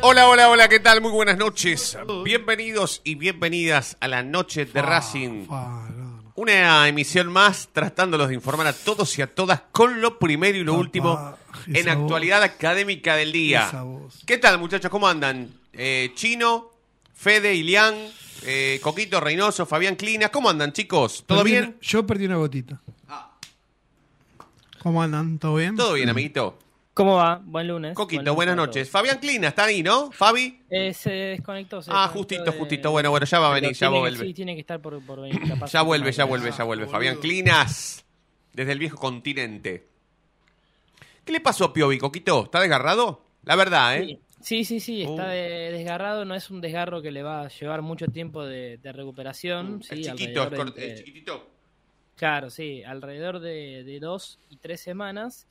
Hola, hola, hola, ¿qué tal? Muy buenas noches. Bienvenidos y bienvenidas a la noche de Racing. Una emisión más tratándolos de informar a todos y a todas con lo primero y lo último en actualidad académica del día. ¿Qué tal, muchachos? ¿Cómo andan? Eh, Chino, Fede, Ilián, eh, Coquito Reynoso, Fabián Clina. ¿Cómo andan, chicos? ¿Todo Perdí bien? una- yo perdí una gotita. ¿Cómo andan? ¿Todo bien? Todo bien, amiguito. ¿Cómo va? Buen lunes. Coquito, Buen lunes buenas noches. Fabián Clina, ¿está ahí, no? Fabi. Eh, se desconectó. se Ah, desconectó justito, de- justito. Bueno, bueno, ya va a Pero venir, ya tiene vuelve. Sí, tiene que estar por, por venir. capaz Ya vuelve, ya vuelve, ya vuelve. Fabián Clinas, desde el viejo continente. ¿Qué le pasó a Piovi, Coquito? ¿Está desgarrado? La verdad, ¿eh? Sí, sí, sí, está Uh. de- desgarrado. No es un desgarro que le va a llevar mucho tiempo de, de recuperación. sí, Mm, el chiquito, es cort- de- el chiquitito. Claro, sí, alrededor de, de dos y tres semanas.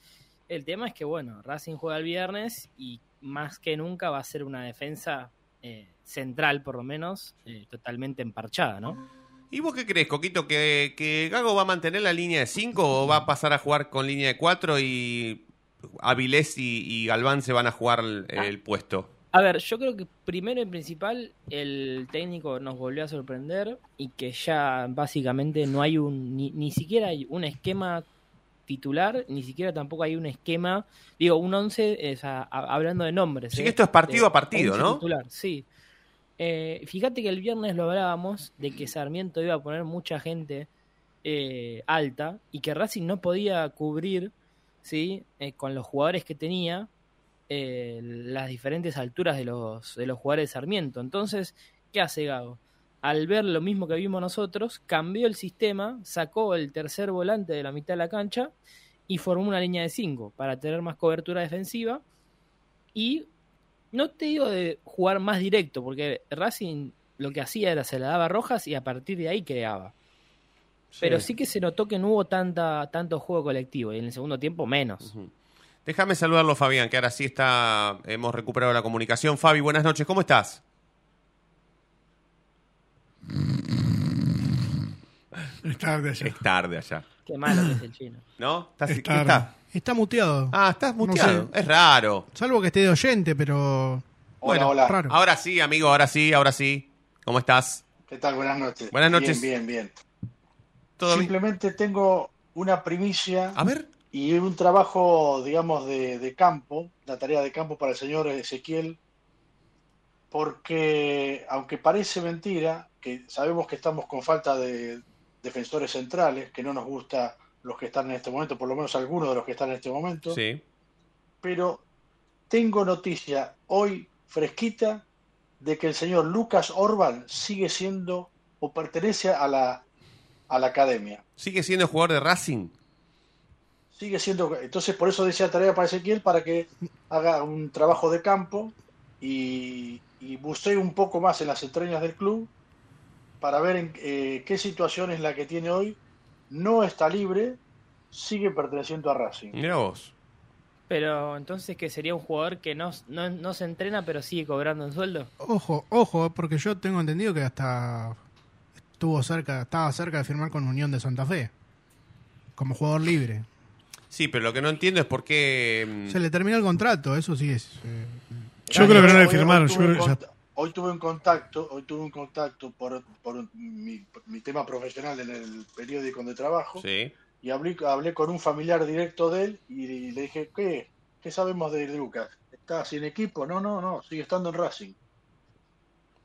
El tema es que, bueno, Racing juega el viernes y más que nunca va a ser una defensa eh, central, por lo menos, eh, totalmente emparchada, ¿no? ¿Y vos qué crees, Coquito? ¿Que, ¿Que Gago va a mantener la línea de 5 o va a pasar a jugar con línea de 4 y Avilés y, y Galván se van a jugar el, el puesto? A ver, yo creo que primero y principal el técnico nos volvió a sorprender y que ya básicamente no hay un ni, ni siquiera hay un esquema titular, ni siquiera tampoco hay un esquema, digo, un 11, o sea, a- hablando de nombres. Sí, ¿eh? que esto es partido a partido, 11 ¿no? Titular, sí. Eh, fíjate que el viernes lo hablábamos de que Sarmiento iba a poner mucha gente eh, alta y que Racing no podía cubrir, ¿sí? Eh, con los jugadores que tenía, las diferentes alturas de los, de los jugadores de Sarmiento. Entonces, ¿qué hace Gago? Al ver lo mismo que vimos nosotros, cambió el sistema, sacó el tercer volante de la mitad de la cancha y formó una línea de 5 para tener más cobertura defensiva. Y no te digo de jugar más directo, porque Racing lo que hacía era se la daba a Rojas y a partir de ahí creaba. Pero sí que se notó que no hubo tanta, tanto juego colectivo y en el segundo tiempo menos. Déjame saludarlo, Fabián, que ahora sí está, hemos recuperado la comunicación. Fabi, buenas noches, ¿cómo estás? Es tarde allá. Es tarde allá. Qué malo que es el chino. ¿No? ¿Estás, Es ¿qué tarde. está? Está muteado. Ah, estás No muteado. sé. Es raro. Salvo que esté de oyente, pero Bueno, hola. Raro. Ahora sí, amigo, ahora sí, ahora sí. ¿Cómo estás? ¿Qué tal? Buenas noches. Buenas noches. Bien, bien, bien. ¿Todo bien? Simplemente tengo una primicia A ver. y un trabajo, digamos, de, de campo, la tarea de campo para el señor Ezequiel, porque aunque parece mentira, que sabemos que estamos con falta de defensores centrales, que no nos gusta los que están en este momento, por lo menos algunos de los que están en este momento, Sí. pero tengo noticia hoy fresquita de que el señor Lucas Orban sigue siendo o pertenece a la, a la academia. ¿Sigue siendo jugador de Racing? Sigue siendo, entonces por eso decía tarea para Ezequiel para que haga un trabajo de campo y, y bucee un poco más en las entrañas del club para ver en eh, qué situación es la que tiene hoy. No está libre, sigue perteneciendo a Racing. Mira vos. Pero entonces que sería un jugador que no, no, no se entrena pero sigue cobrando en sueldo. Ojo, ojo, porque yo tengo entendido que hasta estuvo cerca, estaba cerca de firmar con Unión de Santa Fe. Como jugador libre. Sí, pero lo que no entiendo es por qué. mm, Se le terminó el contrato, eso sí es. eh, Yo creo que no le firmaron, Hoy, yo tuve, creo que un ya- cont- hoy tuve un contacto, hoy tuve un contacto por, por mi, mi tema profesional en el periódico donde trabajo Sí. y hablé, hablé con un familiar directo de él y le dije, ¿qué? ¿Qué sabemos de Lucas? ¿Está sin equipo? No, no, no, sigue estando en Racing.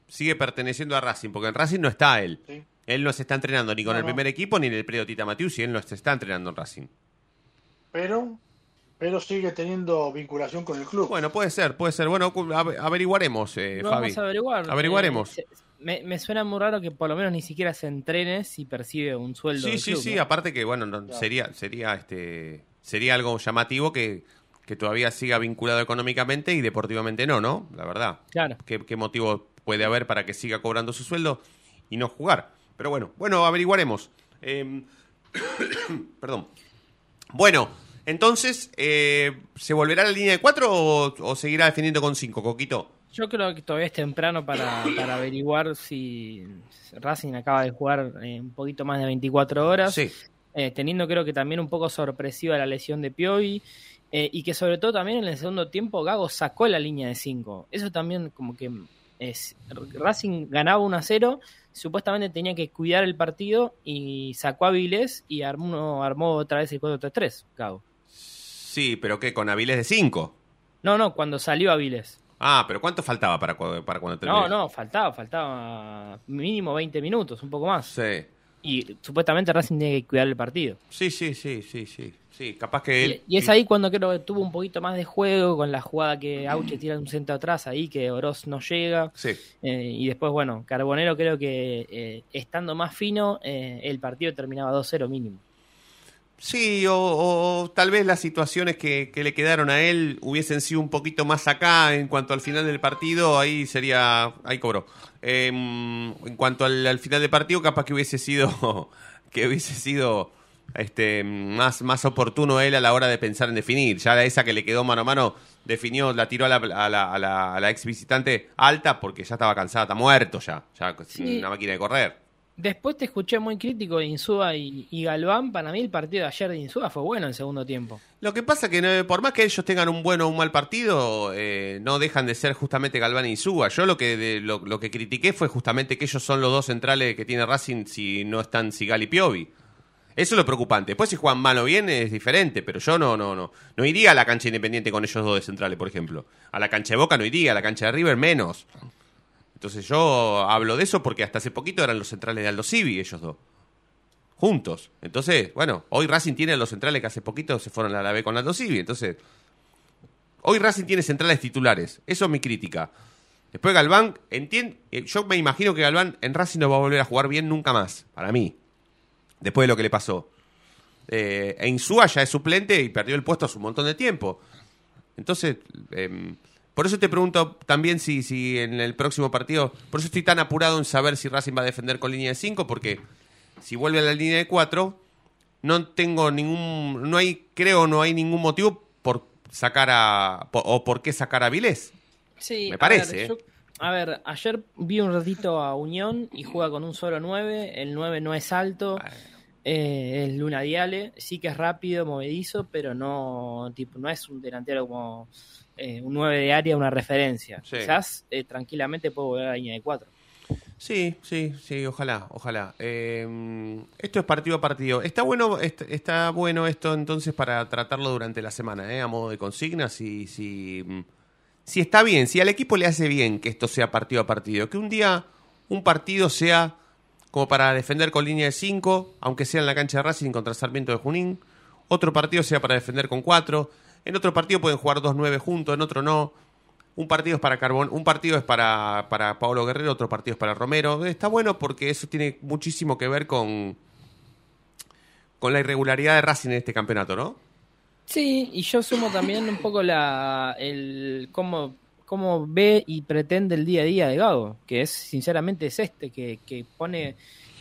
Sigue perteneciendo a Racing, porque en Racing no está él. ¿sí? Él no se está entrenando ni con No, el no. primer equipo ni en el periodo Tita Matius y él no se está entrenando en Racing. Pero, pero sigue teniendo vinculación con el club. Bueno, puede ser, puede ser. Bueno, averiguaremos, eh, Lo Fabi. vamos a averiguar. Averiguaremos. Eh, se- me, me suena muy raro que por lo menos ni siquiera se entrene si percibe un sueldo. Sí, del sí, club, sí. ¿no? Aparte que, bueno, no- Claro. sería, sería, este, sería algo llamativo que, que todavía siga vinculado económicamente y deportivamente no, ¿no? La verdad. Claro. ¿Qué, qué motivo puede haber para que siga cobrando su sueldo y no jugar? Pero bueno, bueno, averiguaremos. Em, perdón. Bueno, entonces, eh, ¿se volverá a la línea de cuatro o, o seguirá defendiendo con cinco, Coquito? Yo creo que todavía es temprano para, para averiguar si Racing acaba de jugar eh, un poquito más de 24 horas. Sí. eh, teniendo creo que también un poco sorpresiva la lesión de Piovi. eh, y que sobre todo también en el segundo tiempo Gago sacó la línea de 5. Eso también como que es Racing ganaba 1 a 0, supuestamente tenía que cuidar el partido y sacó a Vilés y armó, armó otra vez el 4-3-3, Gago. Sí, pero ¿qué? ¿Con Avilés de cinco? No, no, cuando salió a Vilés. Ah, pero ¿cuánto faltaba para, cu- para cuando terminó? No, no, faltaba, faltaba mínimo 20 minutos, un poco más. Sí. Y supuestamente Racing tiene que cuidar el partido. Sí, sí, sí, sí, sí. Sí, capaz que él. Y, y es ahí cuando creo que tuvo un poquito más de juego con la jugada que Auche tira un centro atrás ahí, que Oroz no llega. Sí. Eh, y después, bueno, Carbonero creo que eh, estando más fino, eh, el partido terminaba 2-0 mínimo. Sí, o, o tal vez las situaciones que, que le quedaron a él hubiesen sido un poquito más acá en cuanto al final del partido, ahí sería, ahí cobró. Eh, en cuanto al, al final del partido, capaz que hubiese sido, que hubiese sido este más, más oportuno él a la hora de pensar en definir. Ya esa que le quedó mano a mano, definió, la tiró a la, a la, a la, a la ex visitante alta porque ya estaba cansada, está muerto ya, ya Sí. una máquina de correr. Después te escuché muy crítico de Insúa y, Galván. Para mí el partido de ayer de Insúa fue bueno en segundo tiempo. Lo que pasa que por más que ellos tengan un buen o un mal partido, eh, no dejan de ser justamente Galván y Insúa. Yo lo que de- lo, lo que critiqué fue justamente que ellos son los dos centrales que tiene Racing si no están Sigal y Piovi. Eso es lo preocupante. Después si juegan mal o bien es diferente, pero yo no no no no iría a la cancha independiente con ellos dos de centrales, por ejemplo. A la cancha de Boca no iría, a la cancha de River menos. Entonces yo hablo de eso porque hasta hace poquito eran los centrales de Aldo Civi ellos dos juntos. Entonces, bueno, hoy Racing tiene a los centrales que hace poquito se fueron a la B con Aldo Civi. Entonces, hoy Racing tiene centrales titulares. Eso es mi crítica. Después Galván, entien- eh, yo me imagino que Galván en Racing no va a volver a jugar bien nunca más, para mí. Después de lo que le pasó. Eh, Insúa ya es suplente y perdió el puesto hace un montón de tiempo. Entonces, em, por eso te pregunto también si, si en el próximo partido, por eso estoy tan apurado en saber si Racing va a defender con línea de 5, porque si vuelve a la línea de 4, no tengo ningún, no hay, creo, no hay ningún motivo por sacar a, o por qué sacar a Vilés. Sí, Me a parece, ver, ¿eh? yo- a ver, ayer vi un ratito a Unión y juega con un solo 9. El 9 no es alto. eh, es Luna Diale, sí que es rápido, movedizo, pero no, tipo, no es un delantero como eh, un 9 de área, una referencia. Sí. Quizás eh, tranquilamente puede volver a la línea de 4. Sí, sí, sí, ojalá, ojalá. Eh, esto es partido a partido. Está bueno, est- está bueno esto entonces para tratarlo durante la semana, ¿eh? a modo de consigna, si, si, mm, si está bien, si al equipo le hace bien que esto sea partido a partido, que un día un partido sea como para defender con línea de 5, aunque sea en la cancha de Racing contra Sarmiento de Junín, otro partido sea para defender con 4, en otro partido pueden jugar 2-9 juntos, en otro no. Un partido es para Carbón, un partido es para, para Pablo Guerrero, otro partido es para Romero. Está bueno porque eso tiene muchísimo que ver con, con la irregularidad de Racing en este campeonato, ¿no? Sí, y yo sumo también un poco la el cómo, cómo ve y pretende el día a día de Gago, que es sinceramente es este, que, que pone,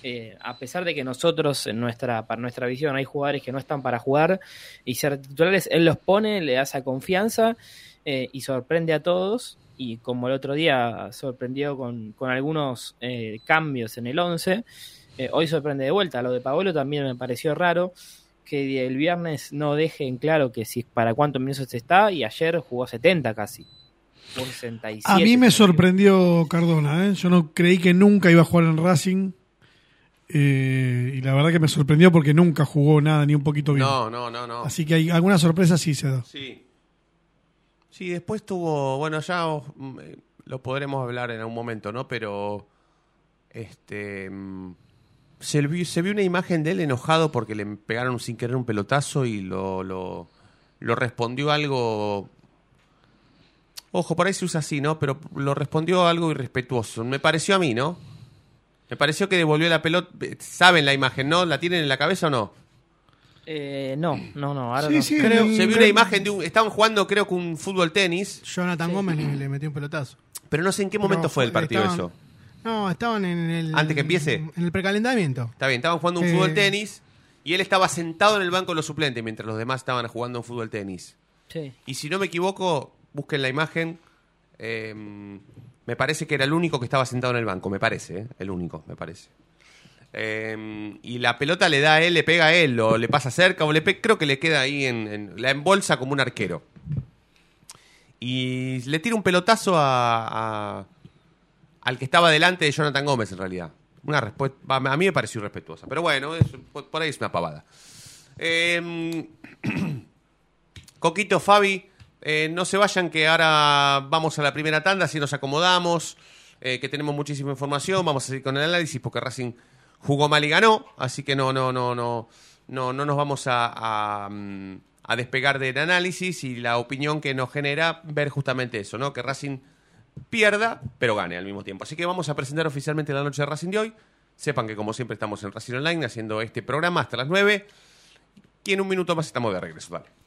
eh, a pesar de que nosotros en nuestra, para nuestra visión hay jugadores que no están para jugar y ser titulares, él los pone, le da esa confianza eh, y sorprende a todos. Y como el otro día sorprendió con, con algunos eh, cambios en el 11, eh, hoy sorprende de vuelta. Lo de Paolo también me pareció raro que el viernes no deje en claro que si para cuántos minutos está y ayer jugó 70 casi. Jugó 67. A mí me sorprendió Cardona, ¿eh? yo no creí que nunca iba a jugar en Racing. Eh, y la verdad que me sorprendió porque nunca jugó nada, ni un poquito bien. No, no, no, no. Así que hay alguna sorpresa sí se da. Sí. Sí, después tuvo, bueno, ya mm, eh, lo podremos hablar en algún momento, ¿no? Pero este mm, se vio, se vio una imagen de él enojado porque le pegaron sin querer un pelotazo y lo, lo, lo respondió algo Ojo, por ahí se usa así, ¿no? Pero lo respondió algo irrespetuoso. Me pareció a mí, ¿no? Me pareció que devolvió la pelota. ¿Saben la imagen, no? ¿La tienen en la cabeza o no? Eh, no, no, no, ahora Sí, no. sí, Creo, el- se vio una imagen de un. Estaban jugando, creo que un fútbol tenis. Jonathan Gómez le, le metió un pelotazo. Pero no sé en qué momento Pero fue el partido estaban- eso. No, estaban en el. ¿Antes que empiece? En el precalentamiento. Está bien, estaban jugando un Eh. fútbol tenis y él estaba sentado en el banco de los suplentes mientras los demás estaban jugando un fútbol tenis. Sí. Y si no me equivoco, busquen la imagen. eh, me parece que era el único que estaba sentado en el banco, me parece, ¿eh? el único, me parece. Eh, y la pelota le da a él, le pega a él, o le pasa cerca, o le pe- creo que le queda ahí en, la embolsa como un arquero. Y le tira un pelotazo a, al que estaba delante de Jonathan Gómez, en realidad. Una respuesta, a mí me pareció irrespetuosa, pero bueno, es- por ahí es una pavada. Eh, Coquito, Fabi, eh, no se vayan que ahora vamos a la primera tanda, así nos acomodamos, eh, que tenemos muchísima información, vamos a seguir con el análisis porque Racing jugó mal y ganó, así que no, no, no, no, no, no nos vamos a, a, mm, a despegar del análisis y la opinión que nos genera ver justamente eso, ¿no? Que Racing pierda, pero gane al mismo tiempo. Así que vamos a presentar oficialmente la noche de Racing de hoy. Sepan que como siempre estamos en Racing Online haciendo este programa hasta las 9 y en un minuto más estamos de regreso. Dale.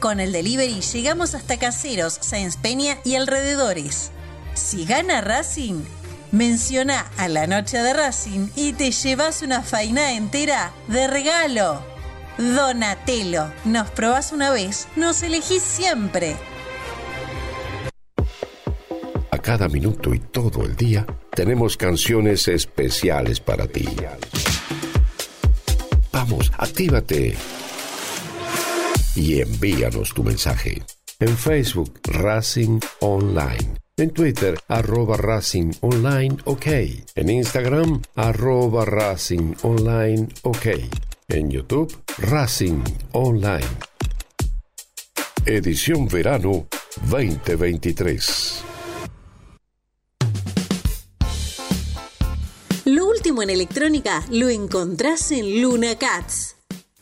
Con el delivery llegamos hasta Caseros, Sáenz Peña y alrededores. Si gana Racing, menciona a la noche de Racing y te llevas una faina entera de regalo. Donatello, nos probás una vez, nos elegís siempre. A cada minuto y todo el día tenemos canciones especiales para ti. Vamos, actívate y envíanos tu mensaje. En Facebook, Racing Online. En Twitter, arroba Racing Online OK. En Instagram, arroba Racing Online OK. En YouTube, Racing Online. Edición Verano 2023. Lo último en electrónica lo encontrás en Luna Cats.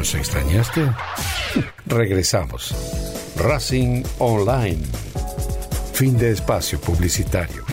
¿Nos extrañaste? Regresamos. Racing Online. Fin de espacio publicitario.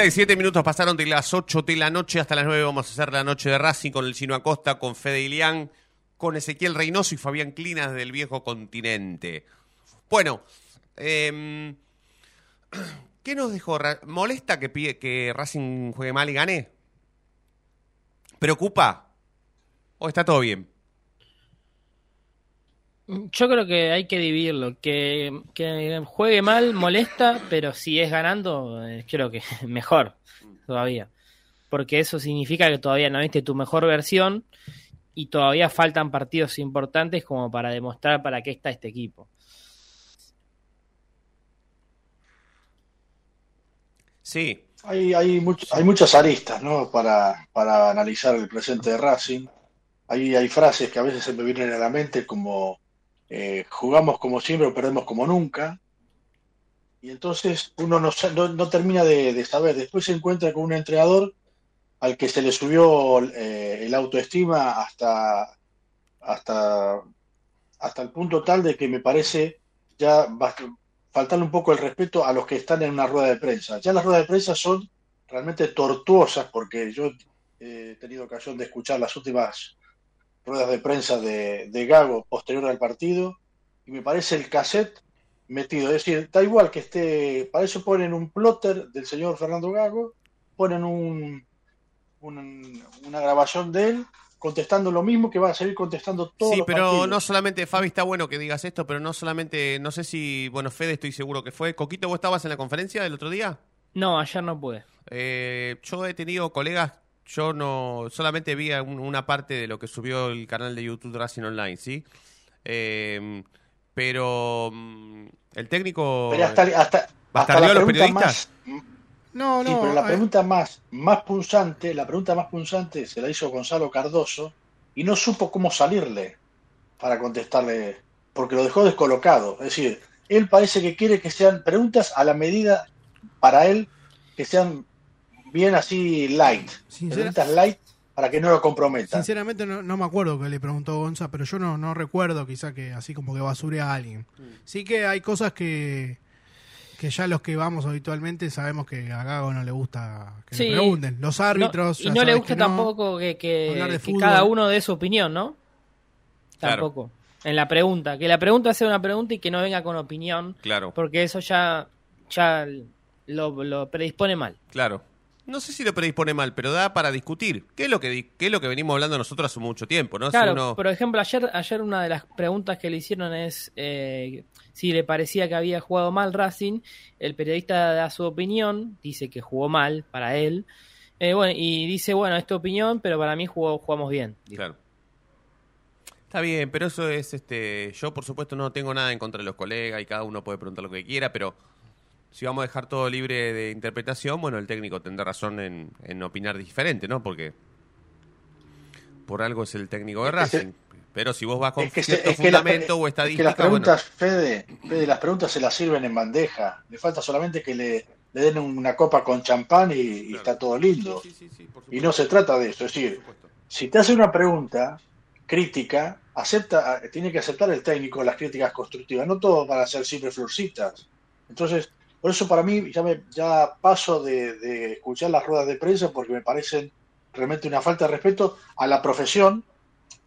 Siete minutos pasaron de las 8 de la noche hasta las 9. Vamos a hacer la noche de Racing con el Chino Acosta, con Fede Ilián, con Ezequiel Reynoso y Fabián Clinas del viejo continente. Bueno, eh, ¿qué nos dejó? ¿Molesta que Racing juegue mal y gane? ¿Preocupa? ¿O está todo bien? Yo creo que hay que dividirlo. Que, que juegue mal molesta, pero si es ganando, eh, creo que mejor todavía. Porque eso significa que todavía no viste tu mejor versión y todavía faltan partidos importantes como para demostrar para qué está este equipo. Sí. Hay, hay, hay muchas aristas ¿no? para, para analizar el presente de Racing. Hay, hay frases que a veces se me vienen a la mente como eh, jugamos como siempre o perdemos como nunca. Y entonces uno no, no, termina de, saber. Después se encuentra con un entrenador al que se le subió eh, el autoestima hasta hasta, hasta el punto tal de que me parece ya faltarle un poco el respeto a los que están en una rueda de prensa. Ya las ruedas de prensa son realmente tortuosas porque yo eh, he tenido ocasión de escuchar las últimas ruedas de prensa de, de Gago posterior al partido y me parece el cassette metido. Es decir, da igual que esté, para eso ponen un plotter del señor Fernando Gago, ponen un, un- una grabación de él contestando lo mismo que va a seguir contestando todos Sí, los pero partidos. no solamente, Fabi, está bueno que digas esto, pero no solamente, no sé si, bueno, Fede estoy seguro que fue. Coquito, ¿vos estabas en la conferencia del otro día? No, ayer no pude. Eh, yo he tenido colegas, yo no, solamente vi un- una parte de lo que subió el canal de YouTube Racing Online, ¿sí? Eh, pero mm, el técnico... Pero hasta, hasta, hasta ¿Bastardeó la a los pregunta periodistas? más, No, Sí, no. pero la eh, pregunta más, más punzante, la pregunta más punzante se la hizo Gonzalo Cardoso y no supo cómo salirle para contestarle, porque lo dejó descolocado. Es decir, él parece que quiere que sean preguntas a la medida para él, que sean bien así light, preguntas light para que no lo comprometan. Sinceramente no, no me acuerdo que le preguntó Gonza, pero yo no, no recuerdo quizá que así como que basure a alguien. Sí que hay cosas que, que ya los que vamos habitualmente sabemos que a Gago no le gusta que Sí. le pregunten. Los árbitros... No, y no le gusta que no. tampoco que, que- cada uno dé su opinión, ¿no? Claro. Tampoco. En la pregunta. Que la pregunta sea una pregunta y que no venga con opinión. Claro, Porque eso ya, ya lo, lo predispone mal. claro. No sé si lo predispone mal, pero da para discutir. ¿Qué es lo que, qué es lo que venimos hablando nosotros hace mucho tiempo, no? Si Claro, uno- por ejemplo, ayer, ayer una de las preguntas que le hicieron es eh, si le parecía que había jugado mal Racing. El periodista da su opinión, dice que jugó mal para él. Eh, bueno, y dice, bueno, es tu opinión, pero para mí jugó, jugamos bien. dijo. Claro. Está bien, pero eso es, este, yo por supuesto no tengo nada en contra de los colegas y cada uno puede preguntar lo que quiera, pero si vamos a dejar todo libre de interpretación, bueno, el técnico tendrá razón en, en opinar diferente, ¿no? Porque por algo es el técnico de Racing. Pero si vos vas con Es que, cierto es que la- fundamento o es que estadística, las preguntas, bueno, Fede, Fede, las preguntas se las sirven en bandeja. Le falta solamente que le, le den una copa con champán y, y está todo lindo. Sí, sí, sí, por Y no se trata de eso. Es decir, si te hace una pregunta crítica, acepta, tiene que aceptar el técnico las críticas constructivas. No todo van a ser siempre florcitas. Entonces, por eso para mí ya, me, ya paso de, de escuchar las ruedas de prensa porque me parecen realmente una falta de respeto a la profesión.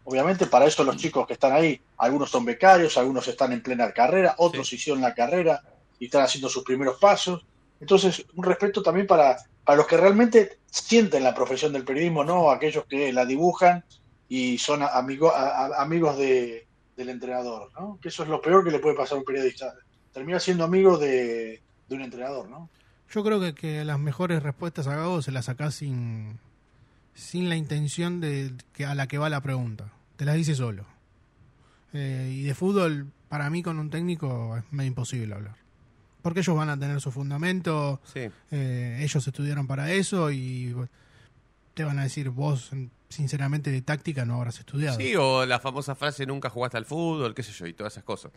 Obviamente para eso los chicos que están ahí, algunos son becarios, algunos están en plena carrera, otros hicieron la carrera y están haciendo sus primeros pasos. Entonces, un respeto también para, para los que realmente sienten la profesión del periodismo, no aquellos que la dibujan y son amigo, a- a- amigos de, del entrenador, ¿no? Que eso es lo peor que le puede pasar a un periodista. Termina siendo amigo de, de un entrenador, ¿no? Yo creo que, que las mejores respuestas a Gago se las sacás sin, sin la intención de que a la que va la pregunta. Te las dice solo. Eh, y de fútbol, para mí con un técnico es medio imposible hablar. Porque ellos van a tener su fundamento, Sí. eh, ellos estudiaron para eso y te van a decir vos, sinceramente, de táctica no habrás estudiado. Sí, o la famosa frase nunca jugaste al fútbol, qué sé yo, y todas esas cosas.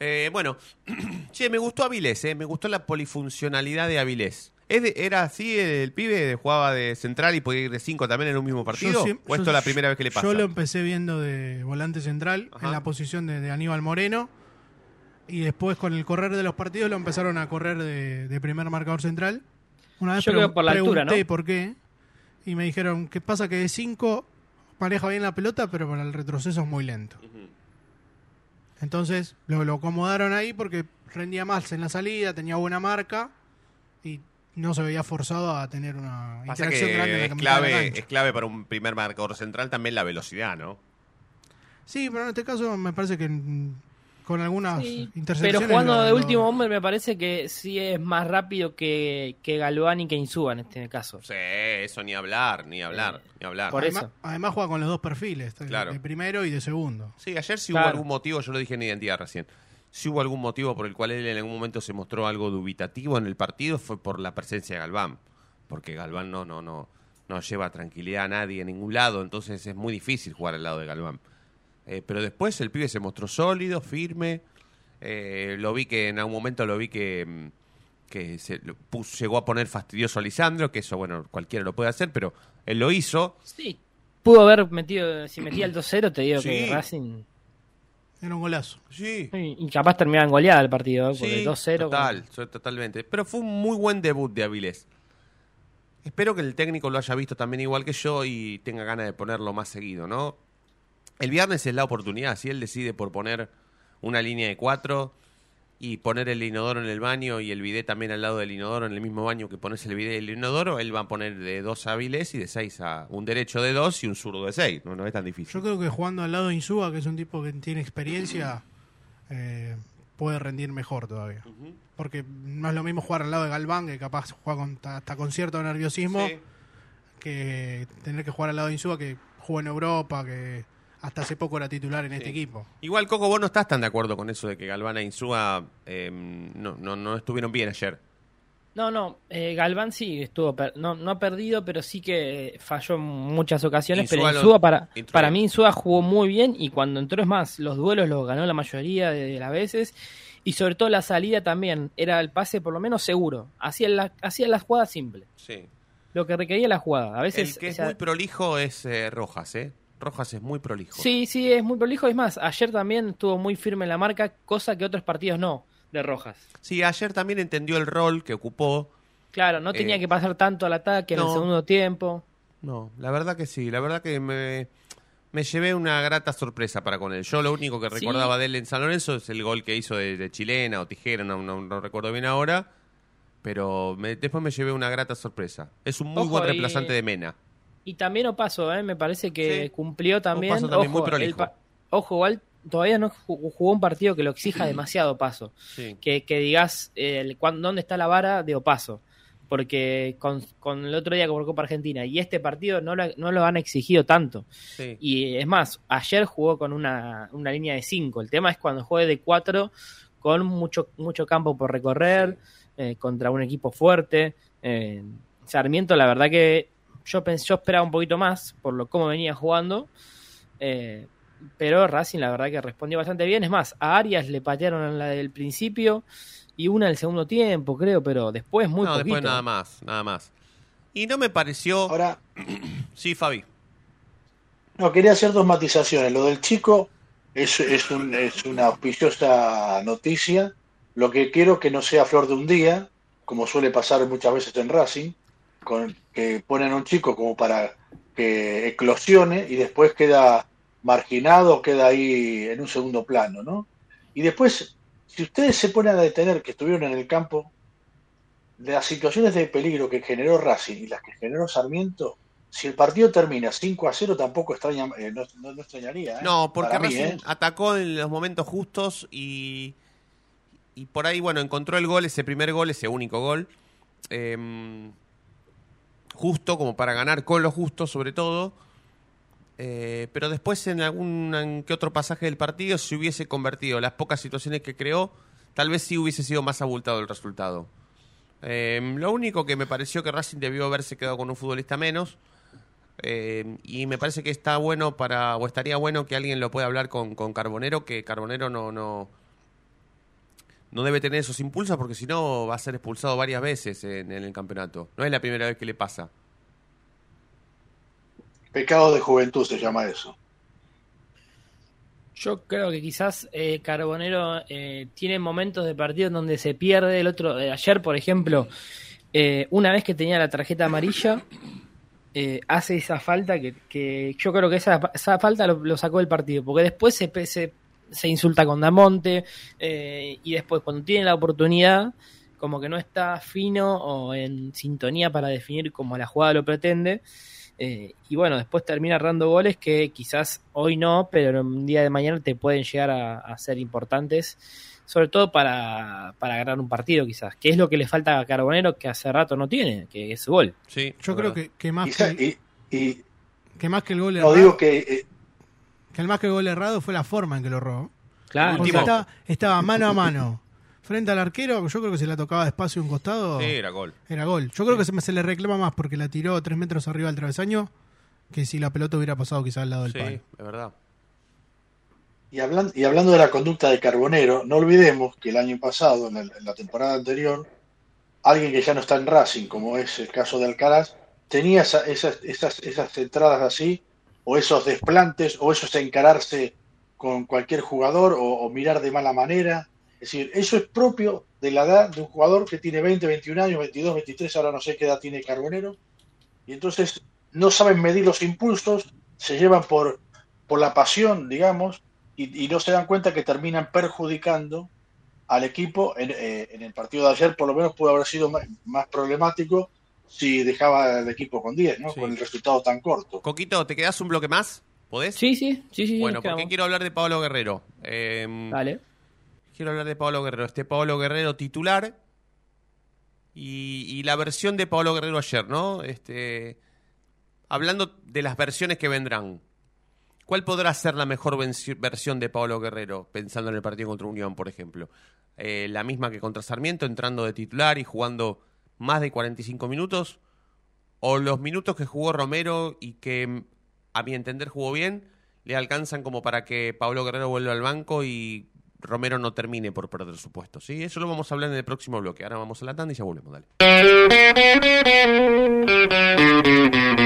Eh, bueno, che, me gustó Avilés, eh, me gustó la polifuncionalidad de Avilés. ¿Es de- ¿Era así el pibe? de- ¿Jugaba de central y podía ir de cinco también en un mismo partido? siem- ¿O esto yo- es la primera vez que le pasa? Yo lo empecé viendo de volante central Ajá. en la posición de, de Aníbal Moreno y después con el correr de los partidos lo empezaron a correr de, de primer marcador central. Una vez Yo creo por la altura, pregunté ¿no? por qué y me dijeron que pasa que de 5 maneja bien la pelota pero para el retroceso es muy lento. Entonces lo, lo acomodaron ahí porque rendía más en la salida, tenía buena marca y no se veía forzado a tener una Pasa interacción grande en la es de clave, es clave para un primer marcador central también la velocidad, ¿no? Sí, pero en este caso me parece que con algunas Sí, intercepciones. pero jugando de último hombre me parece que sí es más rápido que, que Galván y que Insúa en este caso. Sí, eso ni hablar, ni hablar, ni hablar. por además, eso. además juega con los dos perfiles, de- Claro. de primero y de segundo. Sí, ayer sí Claro. hubo algún motivo, yo lo dije en identidad recién, si hubo algún motivo por el cual él en algún momento se mostró algo dubitativo en el partido fue por la presencia de Galván, porque Galván no no no no lleva tranquilidad a nadie en ningún lado, entonces es muy difícil jugar al lado de Galván. Eh, pero después el pibe se mostró sólido, firme, eh, lo vi que en algún momento lo vi que mm, que se lo puso- llegó a poner fastidioso a Lisandro, que eso bueno cualquiera lo puede hacer, pero él lo hizo. Sí, pudo haber metido, si metía el 2-0, te digo Sí. que Racing. Era un golazo. Sí. Y capaz terminaban goleada el partido, ¿eh? porque Sí, 2-0. Total, totalmente. Pero fue un muy buen debut de Avilés. Espero que el técnico lo haya visto también igual que yo y tenga ganas de ponerlo más seguido, ¿no? El viernes es la oportunidad. Si él decide por poner una línea de cuatro y poner el inodoro en el baño y el bidet también al lado del inodoro en el mismo baño que pones el bidet y el inodoro, él va a poner de dos a Avilés y de seis a un derecho de dos y un zurdo de seis. No, no es tan difícil. Yo creo que jugando al lado de Insúa, que es un tipo que tiene experiencia, eh, puede rendir mejor todavía. Porque no es lo mismo jugar al lado de Galván, que capaz juega con, hasta con cierto nerviosismo, Sí. que tener que jugar al lado de Insúa, que juega en Europa, que hasta hace poco era titular en este equipo. Igual, Coco, vos no estás tan de acuerdo con eso de que Galván e Insúa eh, no, no, no estuvieron bien ayer. No, no, eh, Galván sí estuvo, per- no, no ha perdido, pero sí que falló en muchas ocasiones. Insúa pero Insúa para, entró para mí Insúa jugó muy bien y cuando entró es más, los duelos los ganó la mayoría de, de las veces y sobre todo la salida también era el pase por lo menos seguro. Hacía la, hacía la jugada simple, Sí. lo que requería la jugada. A veces El que o es sea, muy prolijo es eh, Rojas, ¿eh? Rojas es muy prolijo. Sí, sí, es muy prolijo. Es más, ayer también estuvo muy firme en la marca, cosa que otros partidos no, de Rojas. Sí, ayer también entendió el rol que ocupó. Claro, no tenía Eh, que pasar tanto al ataque en el segundo tiempo. No, la verdad que sí, la verdad que me, me llevé una grata sorpresa para con él. Yo lo único que Sí. recordaba de él en San Lorenzo es el gol que hizo de, de chilena o tijera, no, no, no recuerdo bien ahora. Pero me- después me llevé una grata sorpresa. Es un muy Ojo, buen y- reemplazante de Mena. Y también Opaso, ¿eh? me parece que Sí. cumplió también. Opaso también, muy ojo, prolijo. el pa- ojo, igual todavía no ju- jugó un partido que lo exija demasiado Paso. Sí. Que, que digas eh, el, cuán- dónde está la vara de Opaso. Porque con, con el otro día por Copa Argentina y este partido no lo, no lo han exigido tanto. Sí. Y es más, ayer jugó con una, una línea de 5. El tema es cuando juegue de 4 con mucho, mucho campo por recorrer, eh, contra un equipo fuerte. Eh, Sarmiento, la verdad que yo, pensé, yo esperaba un poquito más por lo cómo venía jugando. eh, pero Racing, la verdad que respondió bastante bien. Es más, a Arias le patearon en la del principio y una del segundo tiempo, creo, pero después muy no, poquito. después nada más, nada más. Y no me pareció... Ahora, Sí, Fabi. no, quería hacer dos matizaciones. Lo del chico es, es, un- es una auspiciosa noticia. Lo que quiero que no sea flor de un día, como suele pasar muchas veces en Racing, con, que ponen a un chico como para que eclosione y después queda marginado, queda ahí en un segundo plano, ¿no? Y después, si ustedes se ponen a detener que estuvieron en el campo, las situaciones de peligro que generó Racing y las que generó Sarmiento, si el partido termina 5 a 0 tampoco extraña, eh, no, no- no extrañaría. ¿eh? No, porque mí, Racing ¿eh? atacó en los momentos justos y, y por ahí, bueno, encontró el gol, ese primer gol, ese único gol, em, justo como para ganar con lo justo sobre todo. Eh, pero después en algún que otro pasaje del partido se hubiese convertido las pocas situaciones que creó, tal vez sí hubiese sido más abultado el resultado. Em, lo único que me pareció que Racing debió haberse quedado con un futbolista menos. Eh, y me parece que está bueno para, o estaría bueno que alguien lo pueda hablar con, con Carbonero, que Carbonero no, no, no debe tener esos impulsos porque si no va a ser expulsado varias veces en, en el campeonato. No es la primera vez que le pasa. Pecado de juventud se llama eso. Yo creo que quizás eh, Carbonero eh, tiene momentos de partido en donde se pierde. El otro, eh, ayer, por ejemplo, eh, una vez que tenía la tarjeta amarilla, eh, hace esa falta que, que yo creo que esa, esa falta lo, lo sacó del partido, porque después se, se, se insulta con Damonte eh, y después cuando tiene la oportunidad, como que no está fino o en sintonía para definir como la jugada lo pretende. Eh, y bueno, después termina errando goles que quizás hoy no, pero un día de mañana te pueden llegar a, a ser importantes, sobre todo para, para ganar un partido quizás, que es lo que le falta a Carbonero que hace rato no tiene, que es gol. Sí, Yo creo que, que más Y, que, sa- el- y- y- que más que el gol no errado, digo que eh, que el más que el gol errado fue la forma en que lo robó. Claro, estaba, estaba mano a mano frente al arquero, yo creo que se la tocaba despacio a un costado, Sí, era gol. era gol. Yo creo que se, me- se le reclama más porque la tiró tres metros arriba del travesaño que si la pelota hubiera pasado quizás al lado del Sí, palo. es verdad. y, hablan- y hablando de la conducta de Carbonero, no olvidemos que el año pasado, en, el- en la temporada anterior, alguien que ya no está en Racing, como es el caso de Alcaraz, tenía esa- esas, esas, esas entradas así o esos desplantes o esos encararse con cualquier jugador o, mirar de mala manera. Es decir, eso es propio de la edad de un jugador que tiene 20, 21 años, 22, 23, ahora no sé qué edad tiene Carbonero, y entonces no saben medir los impulsos, se llevan por, por la pasión, digamos, y, no se dan cuenta que terminan perjudicando al equipo. En, eh, en el partido de ayer, por lo menos, pudo haber sido más problemático si dejaba el equipo con 10, ¿no? Sí. Con el resultado tan corto. Coquito, ¿te quedas un bloque más? ¿Podés? Sí, sí, sí, sí. Bueno, porque quiero hablar de Pablo Guerrero. Eh, Dale. Quiero hablar de Pablo Guerrero. Este Pablo Guerrero titular y, y la versión de Pablo Guerrero ayer, ¿no? Este, hablando de las versiones que vendrán. ¿Cuál podrá ser la mejor versión de Pablo Guerrero, pensando en el partido contra Unión, por ejemplo? Eh, ¿La misma que contra Sarmiento, entrando de titular y jugando más de 45 minutos? ¿O los minutos que jugó Romero y que, a mi entender, jugó bien, le alcanzan como para que Pablo Guerrero vuelva al banco y Romero no termine por perder su puesto? ¿sí? Eso lo vamos a hablar en el próximo bloque. Ahora vamos a la tanda y ya volvemos. Dale.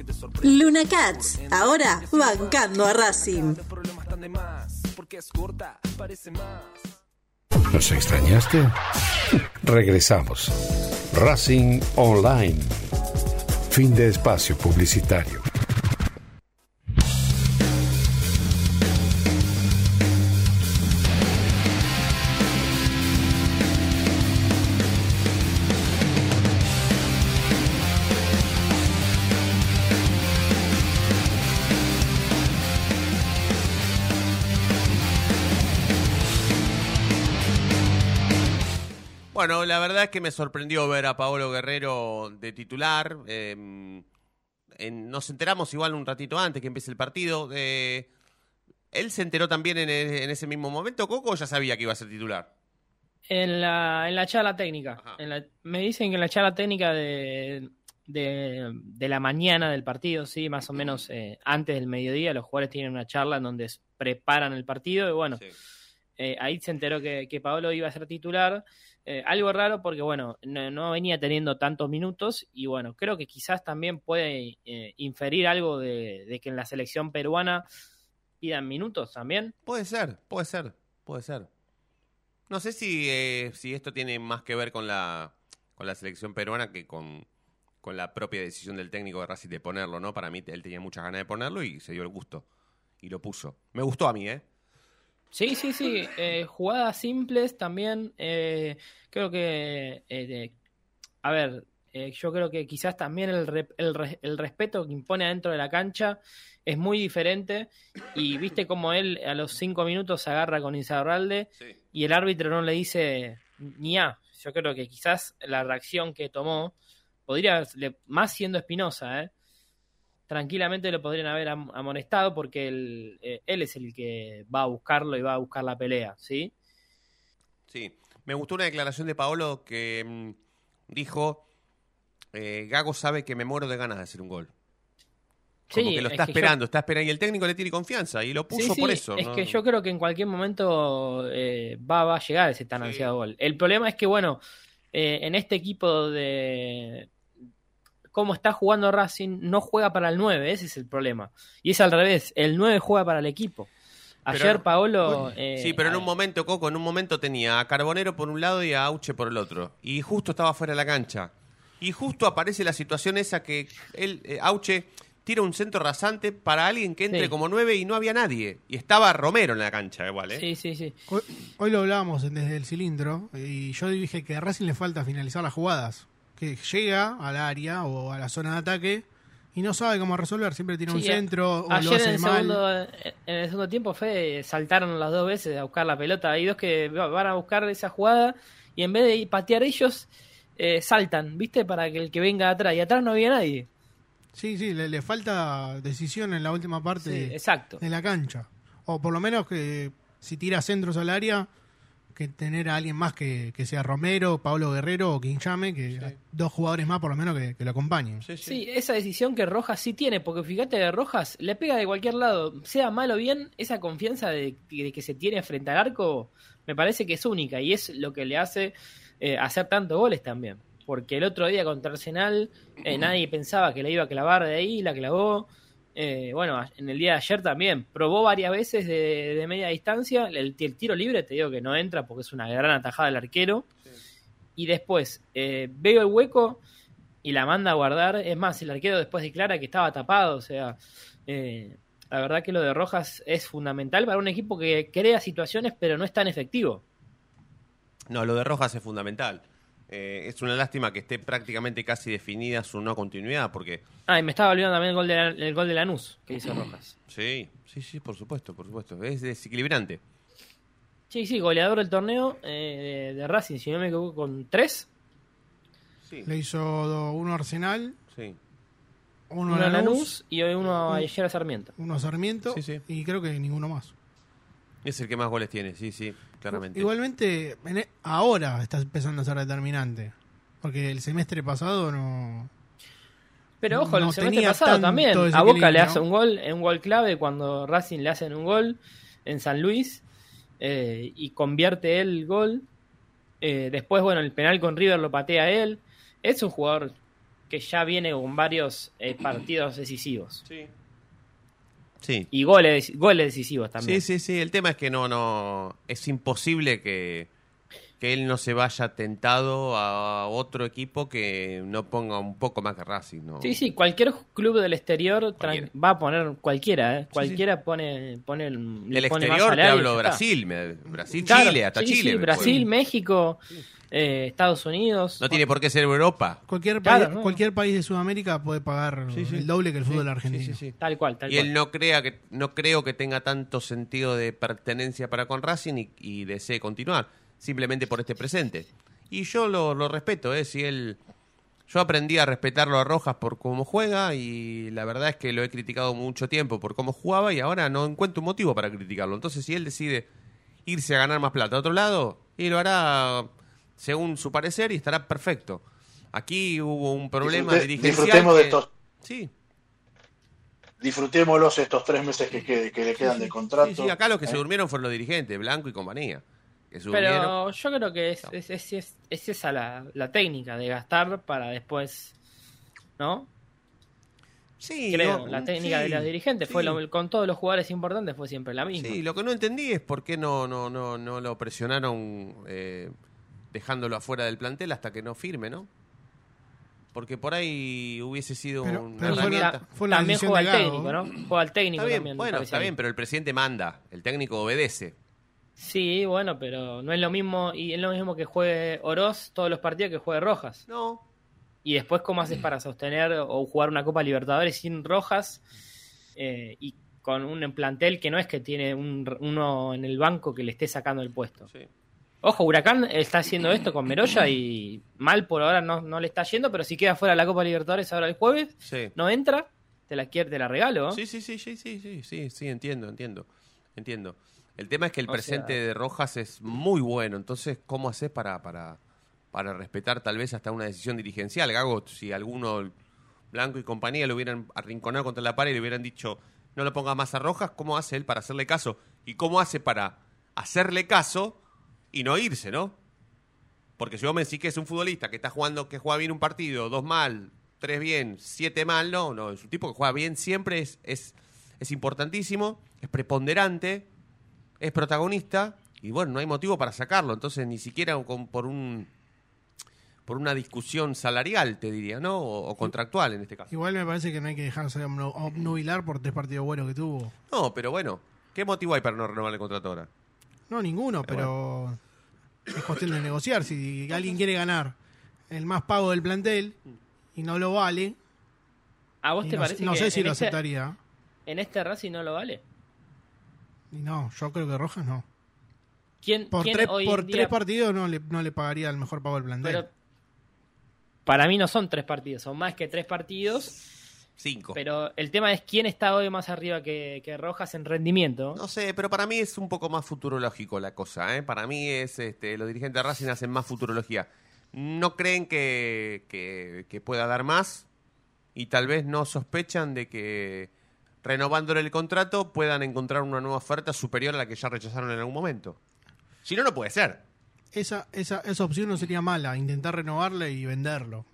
Luna Cats, ahora bancando a Racing. ¿Nos extrañaste? Regresamos. Racing Online. Fin de espacio publicitario. Bueno, la verdad es que me sorprendió ver a Paolo Guerrero de titular. eh, en- nos enteramos igual un ratito antes que empiece el partido. eh, ¿Él se enteró también en, e- en ese mismo momento, Coco, o ya sabía que iba a ser titular? En la, en la charla técnica. En la- me dicen que en la charla técnica de, de, de la mañana del partido, sí, más o menos eh, antes del mediodía, los jugadores tienen una charla en donde preparan el partido y bueno, eh, ahí se enteró que, que Paolo iba a ser titular. Eh, algo raro porque, bueno, no, venía teniendo tantos minutos y, bueno, creo que quizás también puede eh, inferir algo de, de que en la selección peruana pidan minutos también. Puede ser, puede ser, puede ser. No sé si, eh, si esto tiene más que ver con la, con la selección peruana que con, con la propia decisión del técnico de Racing de ponerlo, ¿no? Para mí él tenía muchas ganas de ponerlo y se dio el gusto. Y lo puso. Me gustó a mí, ¿eh? Sí, sí, sí. eh, jugadas simples también. eh, creo que. eh, a ver, eh, yo creo que quizás también el, re- el, re- el respeto que impone adentro de la cancha es muy diferente. Y viste como él a los cinco minutos se agarra con Insaurralde y el árbitro no le dice ni a. Yo creo que quizás la reacción que tomó podría, más siendo Espinosa, ¿eh? Tranquilamente lo podrían haber am- amonestado porque él, eh, él es el que va a buscarlo y va a buscar la pelea, ¿sí? Sí. Me gustó una declaración de Paolo que mm, dijo, eh, Gago sabe que me muero de ganas de hacer un gol. Como Sí, que lo es está yo- esperando, está esperando. Y el técnico le tiene confianza y lo puso Sí, sí, por eso. Es ¿no? que yo creo que en cualquier momento eh, va, va a llegar ese tan ansiado gol. El problema es que, bueno, eh, en este equipo de cómo está jugando Racing, no juega para el 9, ese es el problema. Y es al revés, el 9 juega para el equipo. Ayer Pero- Paolo... eh, sí, pero en un momento, Coco, en un momento tenía a Carbonero por un lado y a Auche por el otro. Y justo estaba fuera de la cancha. Y justo aparece la situación esa que él, eh, Auche tira un centro rasante para alguien que entre Sí. como nueve y no había nadie. Y estaba Romero en la cancha igual, ¿eh? Sí, sí, sí. Hoy, hoy lo hablábamos en- desde el cilindro y yo dije que a Racing le falta finalizar las jugadas. Que llega al área o a la zona de ataque y no sabe cómo resolver. Siempre tiene un centro o lo Ayer en hace el, mal. segundo, en el segundo tiempo fue, saltaron las dos veces a buscar la pelota. Hay dos que va- van a buscar esa jugada y en vez de ir patear ellos, eh, saltan, ¿viste? Para que el que venga atrás. Y atrás no había nadie. Sí, sí, le, le falta decisión en la última parte Sí, de- exacto. de la cancha. O por lo menos que si tira centros al área, que tener a alguien más que, que sea Romero, Pablo Guerrero o quien llame, que dos jugadores más por lo menos que, que lo acompañen. Sí, esa decisión que Rojas sí tiene, porque fíjate que Rojas le pega de cualquier lado, sea mal o bien, esa confianza de, de que se tiene frente al arco me parece que es única y es lo que le hace eh, hacer tantos goles también. Porque el otro día contra Arsenal eh, nadie pensaba que la iba a clavar de ahí, la clavó. Eh, bueno, en el día de ayer también probó varias veces de, media distancia. El, el tiro libre te digo que no entra porque es una gran atajada del arquero. Y después eh, veo el hueco y la manda a guardar. Es más, el arquero después declara que estaba tapado. O sea, eh, la verdad que lo de Rojas es fundamental para un equipo que crea situaciones pero no es tan efectivo. No, lo de Rojas es fundamental. Eh, es una lástima que esté prácticamente casi definida su no continuidad, porque Ah, y me estaba olvidando también el gol de, la- el gol de Lanús que hizo Rojas. sí, sí, sí, por supuesto, por supuesto. Es desequilibrante. Sí, sí, goleador del torneo eh, de, de Racing, si no me equivoco, con tres. Le hizo do- uno a Arsenal, Sí. uno, Uno a Lanús, Lanús y uno a Sarmiento. uno a Sarmiento Sí, sí. y creo que ninguno más. Es el que más goles tiene, sí, sí, claramente. Igualmente, en e- ahora está empezando a ser determinante. Porque el semestre pasado no. Pero ojo, no el semestre pasado también. A Boca le hace un gol, un gol clave cuando Racing le hacen un gol en San Luis eh, y convierte él el gol. Eh, después, bueno, el penal con River lo patea él. Es un jugador que ya viene con varios eh, partidos decisivos. Sí. Sí. Y goles, goles decisivos también. Sí, sí, sí. El tema es que no, no. Es imposible que, que él no se vaya tentado a otro equipo que no ponga un poco más que Racing, ¿no? Sí, sí, cualquier club del exterior va a poner cualquiera, ¿eh? Cualquiera pone, pone el- pone más exterior te hablo. Brasil, me- Brasil, Claro, Chile, hasta sí, Chile. sí, Brasil, México, eh, Estados Unidos. No tiene por qué ser Europa. Cualquier, Claro, país, no. cualquier país de Sudamérica puede pagar el doble que el fútbol argentino. Tal cual, tal y cual. él no crea que no creo que tenga tanto sentido de pertenencia para con Racing y, y desee continuar simplemente por este presente Y yo lo, lo respeto, ¿eh? Si él... Yo aprendí a respetarlo a Rojas por cómo juega y la verdad es que lo he criticado mucho tiempo por cómo jugaba y ahora no encuentro un motivo para criticarlo. Entonces, si él decide irse a ganar más plata a otro lado, y lo hará según su parecer y estará perfecto. Aquí hubo un problema Disfrute- dirigencial. disfrutemos de estos. Sí, Disfrutémoslos estos tres meses que, que- que le quedan de contrato. sí, sí, acá los que se ¿eh? durmieron fueron los dirigentes, Blanco y compañía. Pero yo creo que es, es, es- es- es esa la, la técnica de gastar para después, ¿no? Sí, Creo, no, la técnica sí, de los dirigentes fue lo- con todos los jugadores importantes fue siempre la misma. Sí, lo que no entendí es por qué no, no, no, no lo presionaron eh, dejándolo afuera del plantel hasta que no firme, ¿no? Porque por ahí hubiese sido Pero- una pero fue una- herramienta. fue una también decisión juega Gago, técnico, ¿no? Juega el técnico Está bien, también. bueno, está bien, pero el presidente manda, el técnico obedece. Sí, bueno, pero no es lo mismo y es lo mismo que juegue Oroz todos los partidos que juegue Rojas. No. Y después cómo haces para sostener o jugar una Copa Libertadores sin Rojas eh, y con un plantel que no es que tiene un, uno en el banco que le esté sacando el puesto. Sí. Ojo, Huracán está haciendo esto con Meroya y mal por ahora no, no le está yendo, pero si queda fuera la Copa Libertadores ahora el jueves, Sí. no entra, te la quiere, te la regalo. Sí, sí, sí, sí, sí, sí, sí, sí, entiendo, entiendo, entiendo. El tema es que el O presente sea- de Rojas es muy bueno, entonces, ¿cómo haces para, para, para respetar tal vez hasta una decisión dirigencial? Gago, si alguno, Blanco y compañía, lo hubieran arrinconado contra la pared y le hubieran dicho, no lo ponga más a Rojas, ¿cómo hace él para hacerle caso? ¿Y cómo hace para hacerle caso y no irse, no? Porque si vos me decís que es un futbolista que está jugando, que juega bien un partido, dos mal, tres bien, siete mal, no, no, es un tipo que juega bien siempre, es, es, es importantísimo, es preponderante, es protagonista, y bueno, no hay motivo para sacarlo, entonces ni siquiera con- por un por una discusión salarial, te diría, ¿no? O, o contractual en este caso. Igual me parece que no hay que dejarse obnu- obnubilar por tres partidos buenos que tuvo. No, pero bueno, ¿qué motivo hay para no renovar el contrato ahora? No, ninguno, pero es cuestión de negociar. Si alguien quiere ganar el más pago del plantel y no lo vale, ¿A vos te no, parece no que sé si lo este- aceptaría. en este Racing no lo vale? Y no, yo creo que Rojas no. ¿Quién, Por, quién tres, hoy por día- tres partidos no le, no le pagaría el mejor pago del plantel. Pero para mí no son tres partidos, son más que tres partidos. Cinco. Pero el tema es quién está hoy más arriba que, que Rojas en rendimiento. No sé, pero para mí es un poco más futurológico la cosa, ¿eh? Para mí es, este, los dirigentes de Racing hacen más futurología. No creen que, que, que pueda dar más y tal vez no sospechan de que renovándole el contrato puedan encontrar una nueva oferta superior a la que ya rechazaron en algún momento. Si no, no puede ser. Esa, esa, esa opción no sería mala, intentar renovarle y venderlo.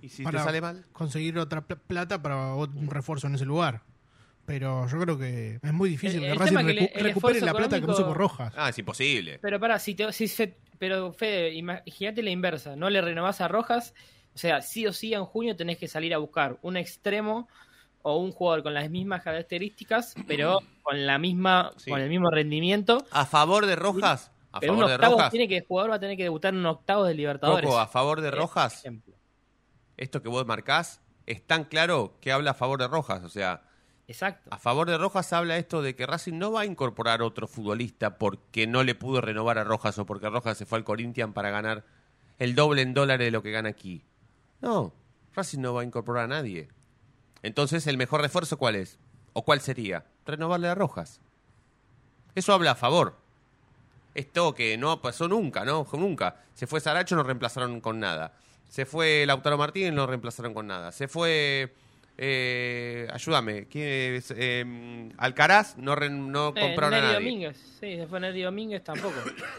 ¿Y si Para te sale mal? Conseguir otra pl- plata para un refuerzo en ese lugar. Pero yo creo que es muy difícil El- que el recu- le- recupere la plata que puso por Rojas. Ah, es imposible. Pero para, si te, si se- pero Fede, imagínate la inversa, no le renovás a Rojas, o sea, sí o sí en junio tenés que salir a buscar un extremo o un jugador con las mismas características, pero con la misma, Sí. con el mismo rendimiento. A favor de Rojas, a pero un favor de Rojas, tiene que el jugador va a tener que debutar en un octavo de Libertadores. Coco, a favor de Rojas, esto que vos marcás es tan claro que habla a favor de Rojas, o sea, Exacto. A favor de Rojas habla esto de que Racing no va a incorporar otro futbolista porque no le pudo renovar a Rojas o porque Rojas se fue al Corinthians para ganar el doble en dólares de lo que gana aquí. No, Racing no va a incorporar a nadie. Entonces, ¿el mejor refuerzo cuál es? ¿O cuál sería? Renovarle a Rojas. Eso habla a favor. Esto que no pasó nunca, ¿no? Nunca. Se fue Saracho, no reemplazaron con nada. Se fue Lautaro Martínez, no reemplazaron con nada. Se fue... eh, ayúdame. ¿quién es? Eh, Alcaraz, no, re- no Eh, compraron a nadie. Domínguez, sí, se fue Neri Domínguez tampoco.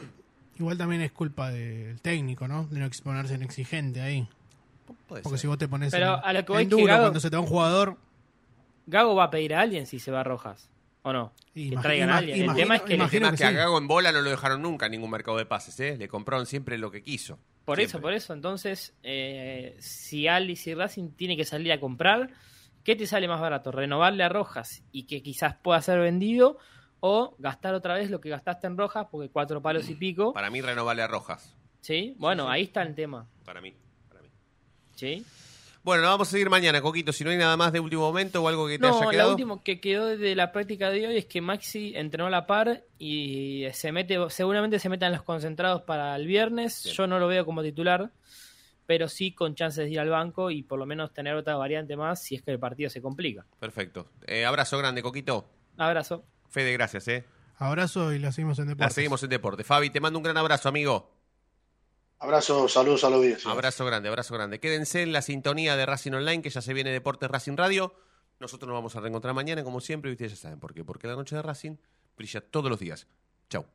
Igual también es culpa del técnico, ¿no? De no exponerse en exigente ahí. Puede Porque ser. si vos te pones Pero en, a lo que en voy que duro Gago- cuando se te va un jugador, Gago va a pedir a alguien si se va a Rojas, ¿o no? Que traigan a alguien. El imagino- tema es que El imagino tema que es que a. Gago en bola no lo dejaron nunca en ningún mercado de pases, ¿eh? Le compraron siempre lo que quiso. Por eso, por eso. Entonces, eh, si Alice y Racing tiene que salir a comprar, ¿qué te sale más barato? ¿Renovarle a Rojas y que quizás pueda ser vendido? ¿O gastar otra vez lo que gastaste en Rojas? Porque cuatro palos y pico. Para mí, renovarle a Rojas. ¿Sí? Bueno, ahí está el tema. Para mí. ¿Sí? Bueno, lo vamos a seguir mañana, Coquito. Si no hay nada más de último momento o algo que te No, haya lo quedado. último que quedó de la práctica de hoy es que Maxi entrenó a la par y se mete, seguramente se metan los concentrados para el viernes. Yo no lo veo como titular, pero sí con chances de ir al banco y por lo menos tener otra variante más si es que el partido se complica. Perfecto. Eh, abrazo grande, Coquito. Abrazo. Fede, gracias, ¿eh? Abrazo y la seguimos en La deportes. seguimos en deporte. Fabi, te mando un gran abrazo, amigo. Abrazo, saludos a la audiencia. Abrazo grande, abrazo grande. Quédense en la sintonía de Racing Online, que ya se viene Deportes Racing Radio. Nosotros nos vamos a reencontrar mañana, como siempre, y ustedes ya saben por qué. Porque la noche de Racing brilla todos los días. Chau.